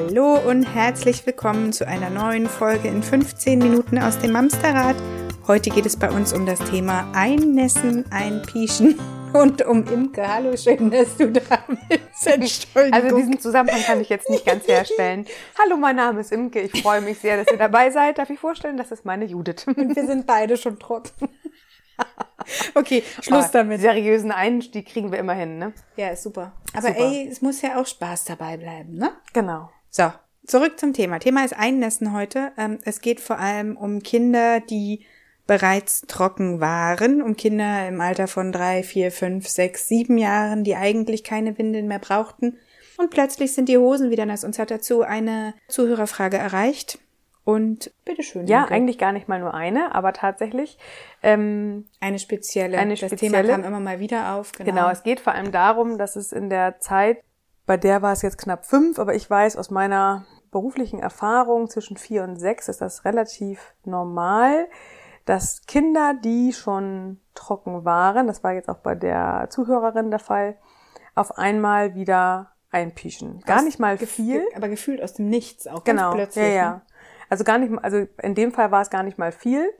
Hallo und herzlich willkommen zu einer neuen Folge in 15 Minuten aus dem Mamsterrad. Heute geht es bei uns um das Thema Einnässen, Einpieschen und um Imke. Hallo, schön, dass du da bist. Entschuldigung. Also diesen Zusammenhang kann ich jetzt nicht ganz herstellen. Hallo, mein Name ist Imke. Ich freue mich sehr, dass ihr dabei seid. Darf ich vorstellen, das ist meine Judith. Und wir sind beide schon trocken. Okay, Schluss Aber damit. Seriösen Einstieg kriegen wir immer hin, ne? Ja, ist super. Aber super. ey, es muss ja auch Spaß dabei bleiben, ne? Genau. So, zurück zum Thema. Thema ist Einnässen heute. Ähm, es geht vor allem um Kinder, die bereits trocken waren, um Kinder im Alter von drei, vier, fünf, sechs, sieben Jahren, die eigentlich keine Windeln mehr brauchten. Und plötzlich sind die Hosen wieder nass. Uns hat dazu eine Zuhörerfrage erreicht. Und bitteschön. Ja, Henke. eigentlich gar nicht mal nur eine, aber tatsächlich. Ähm, eine spezielle. Eine spezielle. Das Thema kam immer mal wieder auf. Genau. genau, es geht vor allem darum, dass es in der Zeit, bei der war es jetzt knapp fünf, aber ich weiß aus meiner beruflichen Erfahrung zwischen vier und sechs ist das relativ normal, dass Kinder, die schon trocken waren, das war jetzt auch bei der Zuhörerin der Fall, auf einmal wieder einpieschen. Gar aus nicht mal viel. Aber gefühlt aus dem Nichts auch genau, ganz plötzlich. Ja, ja. Ne? Also gar nicht, also in dem Fall war es gar nicht mal viel.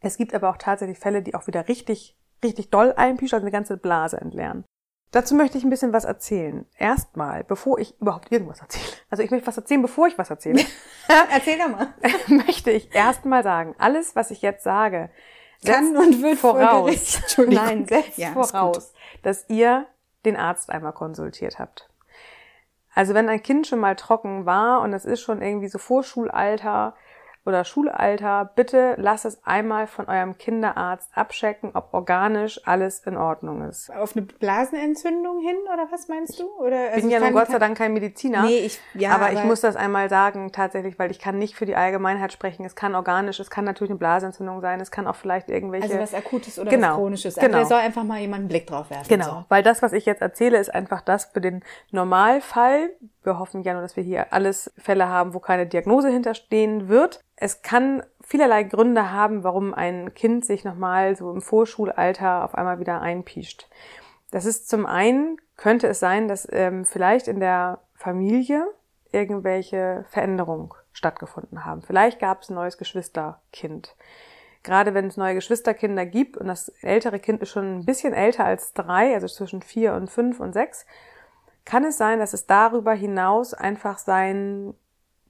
Es gibt aber auch tatsächlich Fälle, die auch wieder richtig, richtig doll einpischen, also eine ganze Blase entleeren. Dazu möchte ich ein bisschen was erzählen. Erstmal, bevor ich überhaupt irgendwas erzähle. Also ich möchte was erzählen, bevor ich was erzähle. Erzähl doch mal. möchte ich erstmal sagen, alles, was ich jetzt sage, kann und wird voraus. Nein, setzt ja, voraus, dass ihr den Arzt einmal konsultiert habt. Also wenn ein Kind schon mal trocken war und es ist schon irgendwie so Vorschulalter, oder Schulalter, bitte lasst es einmal von eurem Kinderarzt abchecken, ob organisch alles in Ordnung ist. Auf eine Blasenentzündung hin oder was meinst du? Oder ich also bin ja nun Gott sei Dank kein Mediziner. Nee, ich, ja, aber, aber ich muss das einmal sagen tatsächlich, weil ich kann nicht für die Allgemeinheit sprechen. Es kann organisch, es kann natürlich eine Blasenentzündung sein, es kann auch vielleicht irgendwelche also was akutes oder genau, was chronisches. Also genau. da soll einfach mal jemand einen Blick drauf werfen. Genau, so. weil das, was ich jetzt erzähle, ist einfach das für den Normalfall. Wir hoffen ja nur, dass wir hier alles Fälle haben, wo keine Diagnose hinterstehen wird. Es kann vielerlei Gründe haben, warum ein Kind sich nochmal so im Vorschulalter auf einmal wieder einpiescht. Das ist zum einen, könnte es sein, dass ähm, vielleicht in der Familie irgendwelche Veränderungen stattgefunden haben. Vielleicht gab es ein neues Geschwisterkind. Gerade wenn es neue Geschwisterkinder gibt und das ältere Kind ist schon ein bisschen älter als drei, also zwischen vier und fünf und sechs, kann es sein, dass es darüber hinaus einfach sein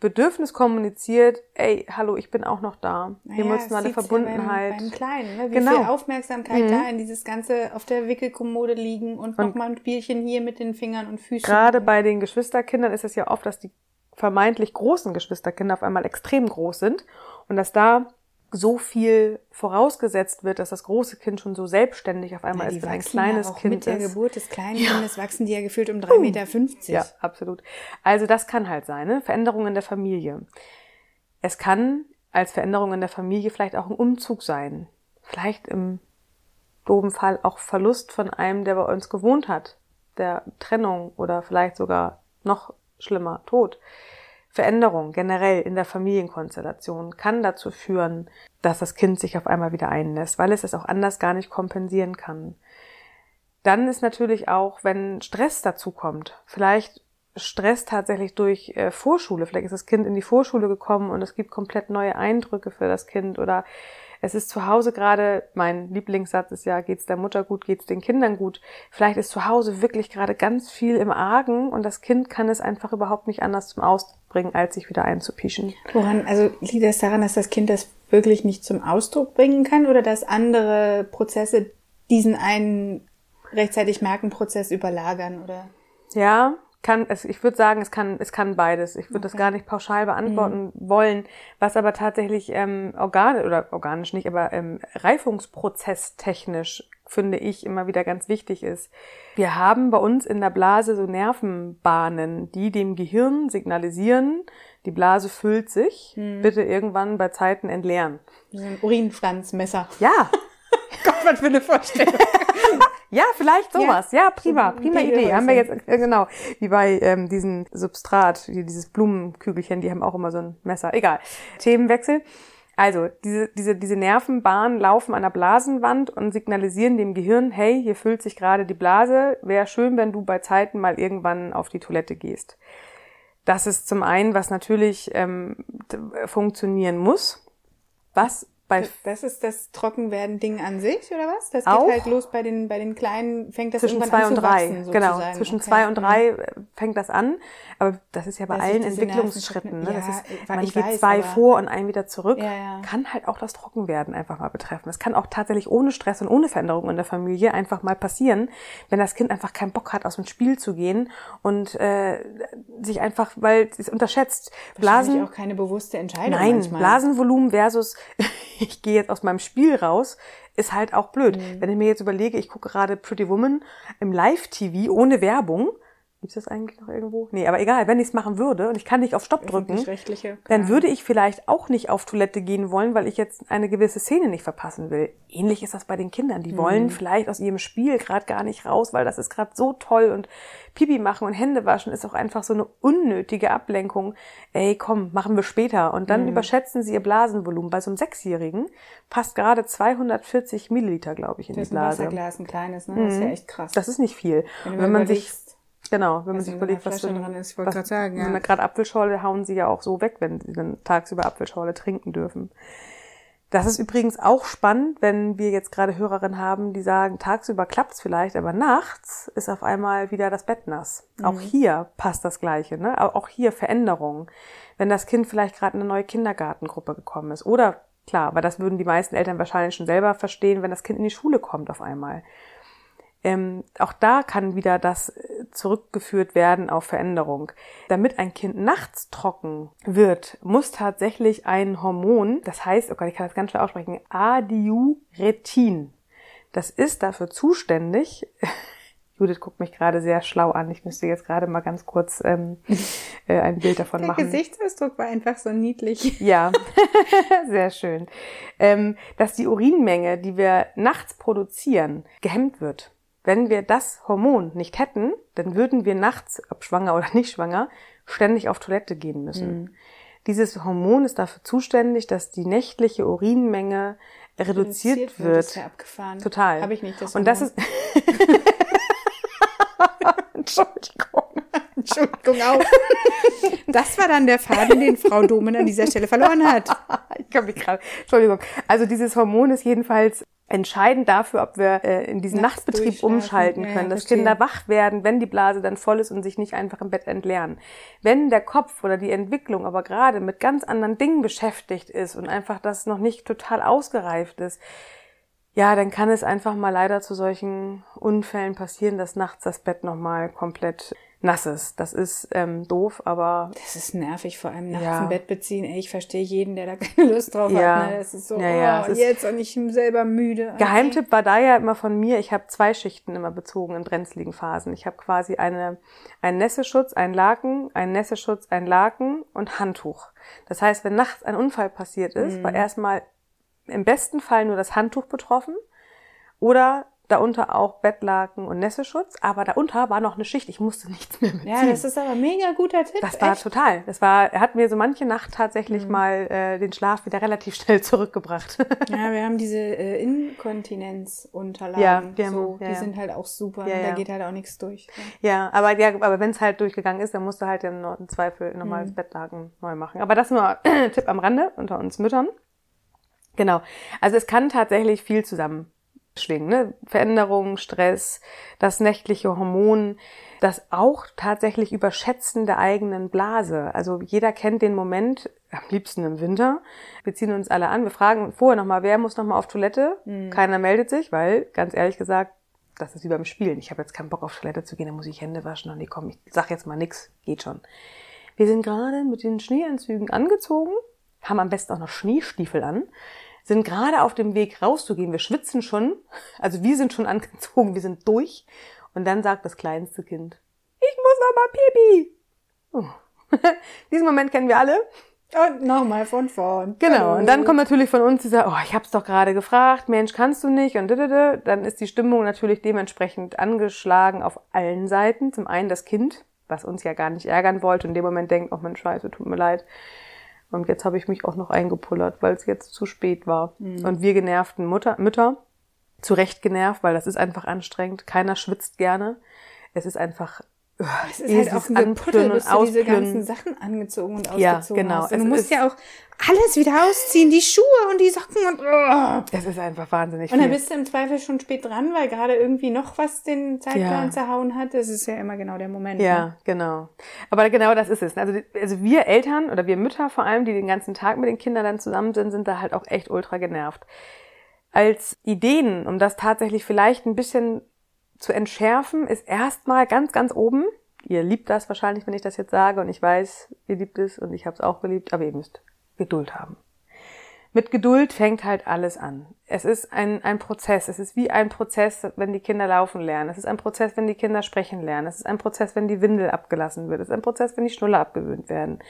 Bedürfnis kommuniziert, ey, hallo, ich bin auch noch da. Naja, Emotionale Verbundenheit. Ja beim, beim Kleinen, ne? Wie genau. viel Aufmerksamkeit mhm. da in dieses ganze auf der Wickelkommode liegen und, und nochmal ein Spielchen hier mit den Fingern und Füßen. Gerade bei den Geschwisterkindern ist es ja oft, dass die vermeintlich großen Geschwisterkinder auf einmal extrem groß sind und dass da so viel vorausgesetzt wird, dass das große Kind schon so selbstständig auf einmal ja, ist, wenn ein kleines ja Kind mit der Geburt des kleinen ja. Kindes wachsen die ja gefühlt um 3,50 Meter. Ja, absolut. Also das kann halt sein, ne? Veränderungen in der Familie. Es kann als Veränderung in der Familie vielleicht auch ein Umzug sein. Vielleicht im doofen Fall auch Verlust von einem, der bei uns gewohnt hat. Der Trennung oder vielleicht sogar noch schlimmer, Tod. Veränderung generell in der Familienkonstellation kann dazu führen, dass das Kind sich auf einmal wieder einlässt, weil es es auch anders gar nicht kompensieren kann. Dann ist natürlich auch, wenn Stress dazu kommt, vielleicht Stress tatsächlich durch äh, Vorschule, vielleicht ist das Kind in die Vorschule gekommen und es gibt komplett neue Eindrücke für das Kind oder es ist zu Hause gerade, mein Lieblingssatz ist ja, geht's der Mutter gut, geht's den Kindern gut. Vielleicht ist zu Hause wirklich gerade ganz viel im Argen und das Kind kann es einfach überhaupt nicht anders zum Ausdruck bringen, als sich wieder einzupischen. Woran, also liegt es daran, dass das Kind das wirklich nicht zum Ausdruck bringen kann oder dass andere Prozesse diesen einen rechtzeitig merken Prozess überlagern oder? Ja, kann, es, ich würde sagen, es kann, es kann beides. Ich würde okay. das gar nicht pauschal beantworten mhm. wollen. Was aber tatsächlich ähm, organisch oder organisch nicht, aber ähm, reifungsprozesstechnisch finde ich immer wieder ganz wichtig ist. Wir haben bei uns in der Blase so Nervenbahnen, die dem Gehirn signalisieren, die Blase füllt sich, mhm. bitte irgendwann bei Zeiten entleeren. So ein Urinstanzmesser. Ja. Gott, was für eine Vorstellung. Ja, vielleicht sowas. Ja, ja prima, prima Idee. Haben wir jetzt, äh, genau, wie bei ähm, diesen Substrat, dieses Blumenkügelchen, die haben auch immer so ein Messer. Egal. Themenwechsel. Also, diese, diese, diese Nervenbahnen laufen an der Blasenwand und signalisieren dem Gehirn, hey, hier füllt sich gerade die Blase, wäre schön, wenn du bei Zeiten mal irgendwann auf die Toilette gehst. Das ist zum einen, was natürlich ähm, funktionieren muss. Was bei das ist das Trockenwerden-Ding an sich, oder was? Das geht halt los bei den, bei den Kleinen, fängt das zwischen irgendwann zwei an und zu drei, wachsen, genau. sozusagen. Zwischen Okay. zwei und Mhm. drei äh, fängt das an. Aber das ist ja bei Dass allen Entwicklungsschritten. Ne? Nerven- Das Ja, ist, ich weiß, geht zwei vor und ein wieder zurück. Ja, ja. Kann halt auch das Trockenwerden einfach mal betreffen. Es kann auch tatsächlich ohne Stress und ohne Veränderung in der Familie einfach mal passieren, wenn das Kind einfach keinen Bock hat, aus dem Spiel zu gehen und äh, sich einfach, weil es unterschätzt. Blasen, auch keine bewusste Entscheidung Nein, manchmal. Blasenvolumen versus ich gehe jetzt aus meinem Spiel raus, ist halt auch blöd. Mhm. Wenn ich mir jetzt überlege, ich gucke gerade Pretty Woman im Live-TV ohne Werbung. Gibt's das eigentlich noch irgendwo? Nee, aber egal, wenn ich es machen würde und ich kann nicht auf Stopp drücken, dann würde ich vielleicht auch nicht auf Toilette gehen wollen, weil ich jetzt eine gewisse Szene nicht verpassen will. Ähnlich ist das bei den Kindern. Die Mhm. wollen vielleicht aus ihrem Spiel gerade gar nicht raus, weil das ist gerade so toll und Pipi machen und Hände waschen ist auch einfach so eine unnötige Ablenkung. Ey, komm, machen wir später. Und Mhm. dann überschätzen sie ihr Blasenvolumen. Bei so einem Sechsjährigen passt gerade 240 Milliliter, glaube ich, in Das ist die ein Blase. Wasserglas, ein kleines, ne? Das ist ja echt krass. Das ist nicht viel. Wenn wenn man sich Genau, wenn man was sich überlegt, was ein- drin ist, ich wollte was- gerade sagen, ja. wenn man Gerade Apfelschorle hauen sie ja auch so weg, wenn sie dann tagsüber Apfelschorle trinken dürfen. Das ist übrigens auch spannend, wenn wir jetzt gerade Hörerinnen haben, die sagen, tagsüber klappt's vielleicht, aber nachts ist auf einmal wieder das Bett nass. Auch hier passt das Gleiche, ne? Au- Auch hier Veränderungen. Wenn das Kind vielleicht gerade in eine neue Kindergartengruppe gekommen ist. Oder klar, aber das würden die meisten Eltern wahrscheinlich schon selber verstehen, wenn das Kind in die Schule kommt auf einmal ähm, auch da kann wieder das zurückgeführt werden auf Veränderung. Damit ein Kind nachts trocken wird, muss tatsächlich ein Hormon, das heißt, oh Gott, ich kann das ganz schwer aussprechen, Adiuretin. Das ist dafür zuständig. Judith guckt mich gerade sehr schlau an. Ich müsste jetzt gerade mal ganz kurz ähm, äh, ein Bild davon Der machen. Gesichtsausdruck war einfach so niedlich. Ja, sehr schön. Ähm, dass die Urinmenge, die wir nachts produzieren, gehemmt wird. Wenn wir das Hormon nicht hätten, dann würden wir nachts, ob schwanger oder nicht schwanger, ständig auf Toilette gehen müssen. Dieses Hormon ist dafür zuständig, dass die nächtliche Urinmenge reduziert, wird. ist ja abgefahren. Total. Habe ich nicht das Und das Hormon. ist Entschuldigung. Entschuldigung auch. Das war dann der Faden, den Frau Domen an dieser Stelle verloren hat. ich kann mich gerade, Entschuldigung. Also dieses Hormon ist jedenfalls entscheidend dafür, ob wir äh, in diesen Nachts Nachtbetrieb umschalten ja, können, dass. Kinder wach werden, wenn die Blase dann voll ist und sich nicht einfach im Bett entleeren. Wenn der Kopf oder die Entwicklung aber gerade mit ganz anderen Dingen beschäftigt ist und einfach das noch nicht total ausgereift ist, ja, dann kann es einfach mal leider zu solchen Unfällen passieren, dass nachts das Bett nochmal komplett nass ist. Das ist ähm, doof, aber Das ist nervig, vor allem nachts Ja. im Bett beziehen. Ey, ich verstehe jeden, der da keine Lust drauf Ja. hat. Ne? Das ist so, Ja, ja, oh, jetzt und ich bin selber müde. Geheimtipp war da ja immer von mir, ich habe zwei Schichten immer bezogen in brenzligen Phasen. Ich habe quasi eine, einen Nässeschutz, einen Laken, einen Nässeschutz, ein Laken und Handtuch. Das heißt, wenn nachts ein Unfall passiert ist, war erstmal im besten Fall nur das Handtuch betroffen oder darunter auch Bettlaken und Nässeschutz, aber darunter war noch eine Schicht, ich musste nichts mehr mitziehen. Ja, das ist aber mega guter Tipp. Das war echt. total. Das war, er hat mir so manche Nacht Mhm. tatsächlich mal äh, den Schlaf wieder relativ schnell zurückgebracht. Ja, wir haben diese äh, Inkontinenzunterlagen. Ja, wir haben- so, ja, die sind halt auch super. Ja, Da ja. geht halt auch nichts durch. Ja, aber ja, aber wenn es halt durchgegangen ist, dann musst du halt im Zweifel normales Mhm. Bettlaken neu machen. Aber das nur Tipp am Rande unter uns Müttern. Genau. Also es kann tatsächlich viel zusammenschwingen. Ne? Veränderungen, Stress, das nächtliche Hormon, das auch tatsächlich Überschätzen der eigenen Blase. Also jeder kennt den Moment, am liebsten im Winter. Wir ziehen uns alle an, wir fragen vorher nochmal, wer muss nochmal auf Toilette? Keiner meldet sich, weil, ganz ehrlich gesagt, das ist wie beim Spielen. Ich habe jetzt keinen Bock auf Toilette zu gehen, dann muss ich Hände waschen und nee, komm, ich sag jetzt mal nix, geht schon. Wir sind gerade mit den Schneeanzügen angezogen, haben am besten auch noch Schneestiefel an, sind gerade auf dem Weg rauszugehen. Wir schwitzen schon, also wir sind schon angezogen, wir sind durch. Und dann sagt das kleinste Kind, ich muss noch mal Pipi. Oh. Diesen Moment kennen wir alle. Und nochmal von vorn. Genau. Und dann kommt natürlich von uns dieser, oh, ich hab's doch gerade gefragt, Mensch, kannst du nicht? Und dödödö. dann ist die Stimmung natürlich dementsprechend angeschlagen auf allen Seiten. Zum einen das Kind, was uns ja gar nicht ärgern wollte und in dem Moment denkt, oh mein Scheiße, tut mir leid. Und jetzt habe ich mich auch noch eingepullert, weil es jetzt zu spät war. Und wir genervten Mutter, Mütter, zu Recht genervt, weil das ist einfach anstrengend. Keiner schwitzt gerne. Es ist einfach es ist halt auch ein Gepuddel, bis du diese ganzen Sachen angezogen und ausgezogen ja, genau. hast. Und du musst ja auch alles wieder ausziehen, die Schuhe und die Socken und oh. Das ist einfach wahnsinnig Und dann bist du im Zweifel schon spät dran, weil gerade irgendwie noch was den Zeitplan ja. zerhauen hat. Das ist ja immer genau der Moment. Ja, ne? genau. Aber genau das ist es. Also, also wir Eltern oder wir Mütter vor allem, die den ganzen Tag mit den Kindern dann zusammen sind, sind da halt auch echt ultra genervt. Als Ideen, um das tatsächlich vielleicht ein bisschen zu entschärfen, ist erstmal ganz, ganz oben. Ihr liebt das wahrscheinlich, wenn ich das jetzt sage und ich weiß, ihr liebt es und ich habe es auch geliebt, aber ihr müsst Geduld haben. Mit Geduld fängt halt alles an. Es ist ein, ein Prozess. Es ist wie ein Prozess, wenn die Kinder laufen lernen. Es ist ein Prozess, wenn die Kinder sprechen lernen. Es ist ein Prozess, wenn die Windel abgelassen wird. Es ist ein Prozess, wenn die Schnuller abgewöhnt werden.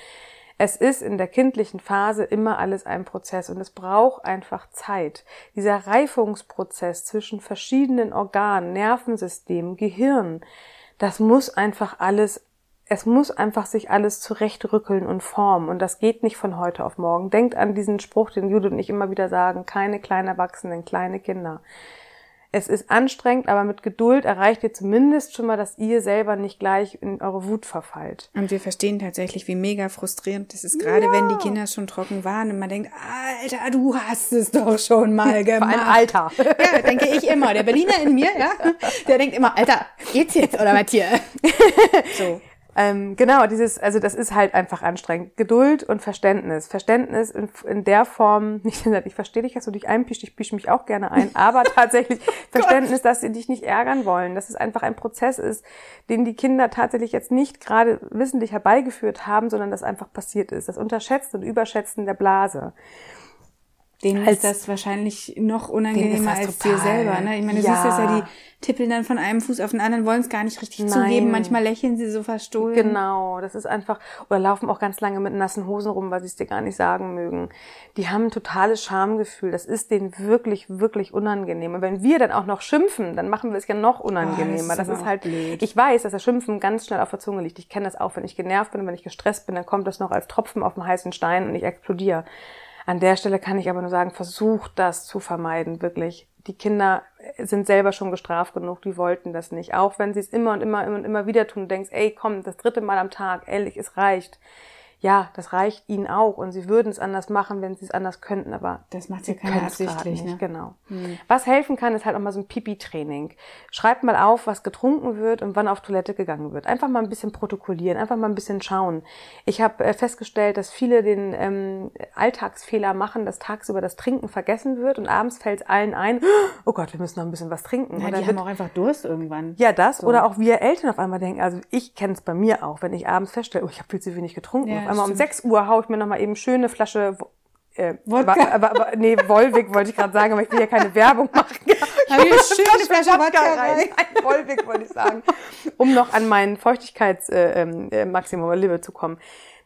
Es ist in der kindlichen Phase immer alles ein Prozess und es braucht einfach Zeit. Dieser Reifungsprozess zwischen verschiedenen Organen, Nervensystemen, Gehirn, das muss einfach alles, es muss einfach sich alles zurechtrückeln und formen und das geht nicht von heute auf morgen. Denkt an diesen Spruch, den Judith und ich immer wieder sagen, keine kleinen Erwachsenen, kleine Kinder. Es ist anstrengend, aber mit Geduld erreicht ihr zumindest schon mal, dass ihr selber nicht gleich in eure Wut verfallt. Und wir verstehen tatsächlich, wie mega frustrierend das ist, gerade ja. wenn die Kinder schon trocken waren und man denkt, Alter, du hast es doch schon mal gemacht. Vor allem Alter. Ja, denke ich immer. Der Berliner in mir, ja, der denkt immer, Alter, geht's jetzt oder was hier? So. Ähm, genau, dieses, also das ist halt einfach anstrengend. Geduld und Verständnis. Verständnis in, in der Form, nicht ich verstehe dich, dass du dich einpischst, ich pische mich auch gerne ein, aber tatsächlich Verständnis, dass sie dich nicht ärgern wollen, dass es einfach ein Prozess ist, den die Kinder tatsächlich jetzt nicht gerade wissentlich herbeigeführt haben, sondern das einfach passiert ist. Das Unterschätzen und Überschätzen der Blase. Denen als, ist das wahrscheinlich noch unangenehmer als total, dir selber. Ne? Ich meine, du ja. siehst das ja, die tippeln dann von einem Fuß auf den anderen, wollen es gar nicht richtig Nein. zugeben. Manchmal lächeln sie so verstohlen. Genau, das ist einfach, oder laufen auch ganz lange mit nassen Hosen rum, weil sie es dir gar nicht sagen mögen. Die haben ein totales Schamgefühl. Das ist denen wirklich, wirklich unangenehm. Und wenn wir dann auch noch schimpfen, dann machen wir es ja noch unangenehmer. Oh, das, ist, das ist halt, blöd. ich weiß, dass das Schimpfen ganz schnell auf der Zunge liegt. Ich kenne das auch, wenn ich genervt bin, wenn ich gestresst bin, dann kommt das noch als Tropfen auf dem heißen Stein und ich explodiere. An der Stelle kann ich aber nur sagen, versucht das zu vermeiden, wirklich. Die Kinder sind selber schon gestraft genug, die wollten das nicht. Auch wenn sie es immer und immer und immer wieder tun, denkst, ey, komm, das dritte Mal am Tag, ehrlich, es reicht ja, das reicht ihnen auch und sie würden es anders machen, wenn sie es anders könnten, aber das macht ja keiner absichtlich, nicht, ne? genau. Hm. Was helfen kann, ist halt auch mal so ein Pipi-Training. Schreibt mal auf, was getrunken wird und wann auf Toilette gegangen wird. Einfach mal ein bisschen protokollieren, einfach mal ein bisschen schauen. Ich habe äh, festgestellt, dass viele den ähm, Alltagsfehler machen, dass tagsüber das Trinken vergessen wird und abends fällt es allen ein, oh Gott, wir müssen noch ein bisschen was trinken. Ja, die haben auch einfach Durst irgendwann. Ja, das so. oder auch wir Eltern auf einmal denken, also ich kenne es bei mir auch, wenn ich abends feststelle, oh, ich habe viel zu wenig getrunken. Ja, einmal um 6 Uhr haue ich mir nochmal eben schöne Flasche äh, Wodka. Aber, aber, nee, Wolwig wollte ich gerade sagen, aber ich will ja keine Werbung machen. Ich habe hier schöne Flasche Wodka rein. rein. Wolwig wollte ich sagen, um noch an mein Feuchtigkeitsmaximum äh, äh, Limit zu kommen.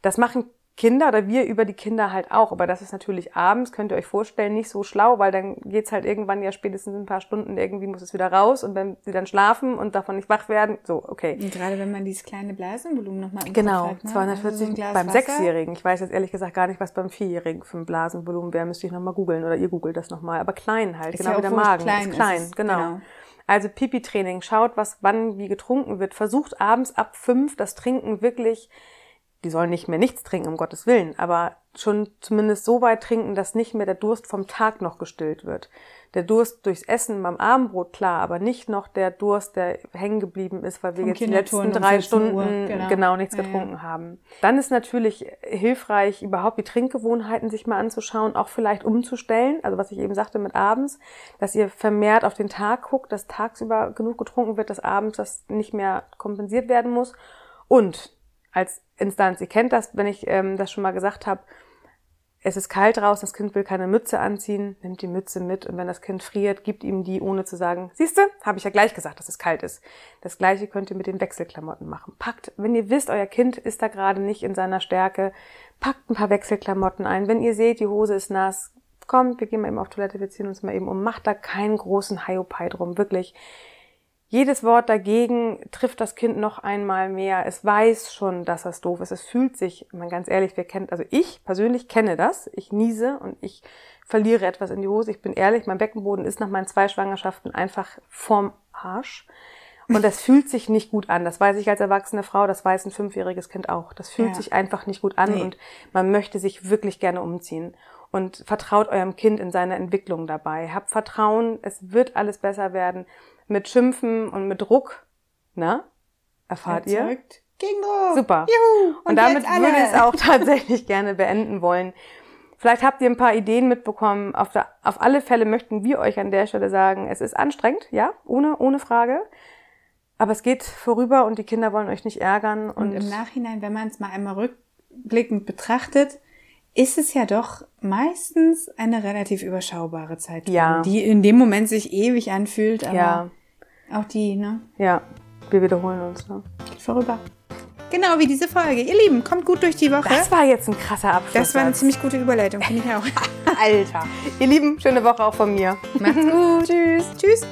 Das machen Kinder oder wir über die Kinder halt auch. Aber das ist natürlich abends, könnt ihr euch vorstellen, nicht so schlau, weil dann geht's halt irgendwann ja spätestens ein paar Stunden, irgendwie muss es wieder raus und wenn sie dann schlafen und davon nicht wach werden, so, okay. Und gerade wenn man dieses kleine Blasenvolumen nochmal Genau, hat, ne? 240 also so beim Sechsjährigen. Ich weiß jetzt ehrlich gesagt gar nicht, was beim Vierjährigen für ein Blasenvolumen wäre, müsste ich nochmal googeln oder ihr googelt das nochmal. Aber klein halt, ist genau ja wie der Magen. Klein ist klein, ist genau. genau. Also Pipi-Training, schaut, was wann wie getrunken wird. Versucht abends ab fünf das Trinken wirklich die sollen nicht mehr nichts trinken, um Gottes Willen, aber schon zumindest so weit trinken, dass nicht mehr der Durst vom Tag noch gestillt wird. Der Durst durchs Essen beim Abendbrot, klar, aber nicht noch der Durst, der hängen geblieben ist, weil wir jetzt die letzten drei Stunden genau. genau. nichts ja, getrunken ja. haben. Dann ist natürlich hilfreich, überhaupt die Trinkgewohnheiten sich mal anzuschauen, auch vielleicht umzustellen. Also was ich eben sagte mit abends, dass ihr vermehrt auf den Tag guckt, dass tagsüber genug getrunken wird, dass abends das nicht mehr kompensiert werden muss. Und als Instanz. Ihr kennt das, wenn ich ähm, das schon mal gesagt habe. Es ist kalt raus, das Kind will keine Mütze anziehen, nimmt die Mütze mit und wenn das Kind friert, gibt ihm die, ohne zu sagen, siehste, habe ich ja gleich gesagt, dass es kalt ist. Das gleiche könnt ihr mit den Wechselklamotten machen. Packt, wenn ihr wisst, euer Kind ist da gerade nicht in seiner Stärke, packt ein paar Wechselklamotten ein. Wenn ihr seht, die Hose ist nass, kommt, wir gehen mal eben auf Toilette, wir ziehen uns mal eben um. Macht da keinen großen Hiopai drum, wirklich. Jedes Wort dagegen trifft das Kind noch einmal mehr. Es weiß schon, dass das doof ist. Es fühlt sich, man ganz ehrlich, wir kennen, also ich persönlich kenne das. Ich niese und ich verliere etwas in die Hose. Ich bin ehrlich, mein Beckenboden ist nach meinen zwei Schwangerschaften einfach vorm Arsch. Und das fühlt sich nicht gut an. Das weiß ich als erwachsene Frau, das weiß ein fünfjähriges Kind auch. Das fühlt Ja. sich einfach nicht gut an Nee. und man möchte sich wirklich gerne umziehen. Und vertraut eurem Kind in seiner Entwicklung dabei. Habt Vertrauen, es wird alles besser werden. Mit Schimpfen und mit Druck, ne? Erfahrt ihr? Erzeugt Gingo. Super. Juhu. Und, damit jetzt alle. würde ich es auch tatsächlich gerne beenden wollen. Vielleicht habt ihr ein paar Ideen mitbekommen. Auf, der, auf alle Fälle möchten wir euch an der Stelle sagen, es ist anstrengend, ja, ohne, ohne Frage. Aber es geht vorüber und die Kinder wollen euch nicht ärgern. Und Und, im Nachhinein, wenn man es mal einmal rückblickend betrachtet, ist es ja doch meistens eine relativ überschaubare Zeit, Ja. die in dem Moment sich ewig anfühlt, aber ja, auch die, ne, ja, wir wiederholen uns. Ne? vorüber. Genau wie diese Folge. Ihr Lieben, kommt gut durch die Woche. Das war jetzt ein krasser Abschluss. Das war eine ziemlich gute Überleitung, finde ich auch. Alter. Ihr Lieben, schöne Woche auch von mir. Macht's gut. Tschüss. Tschüss.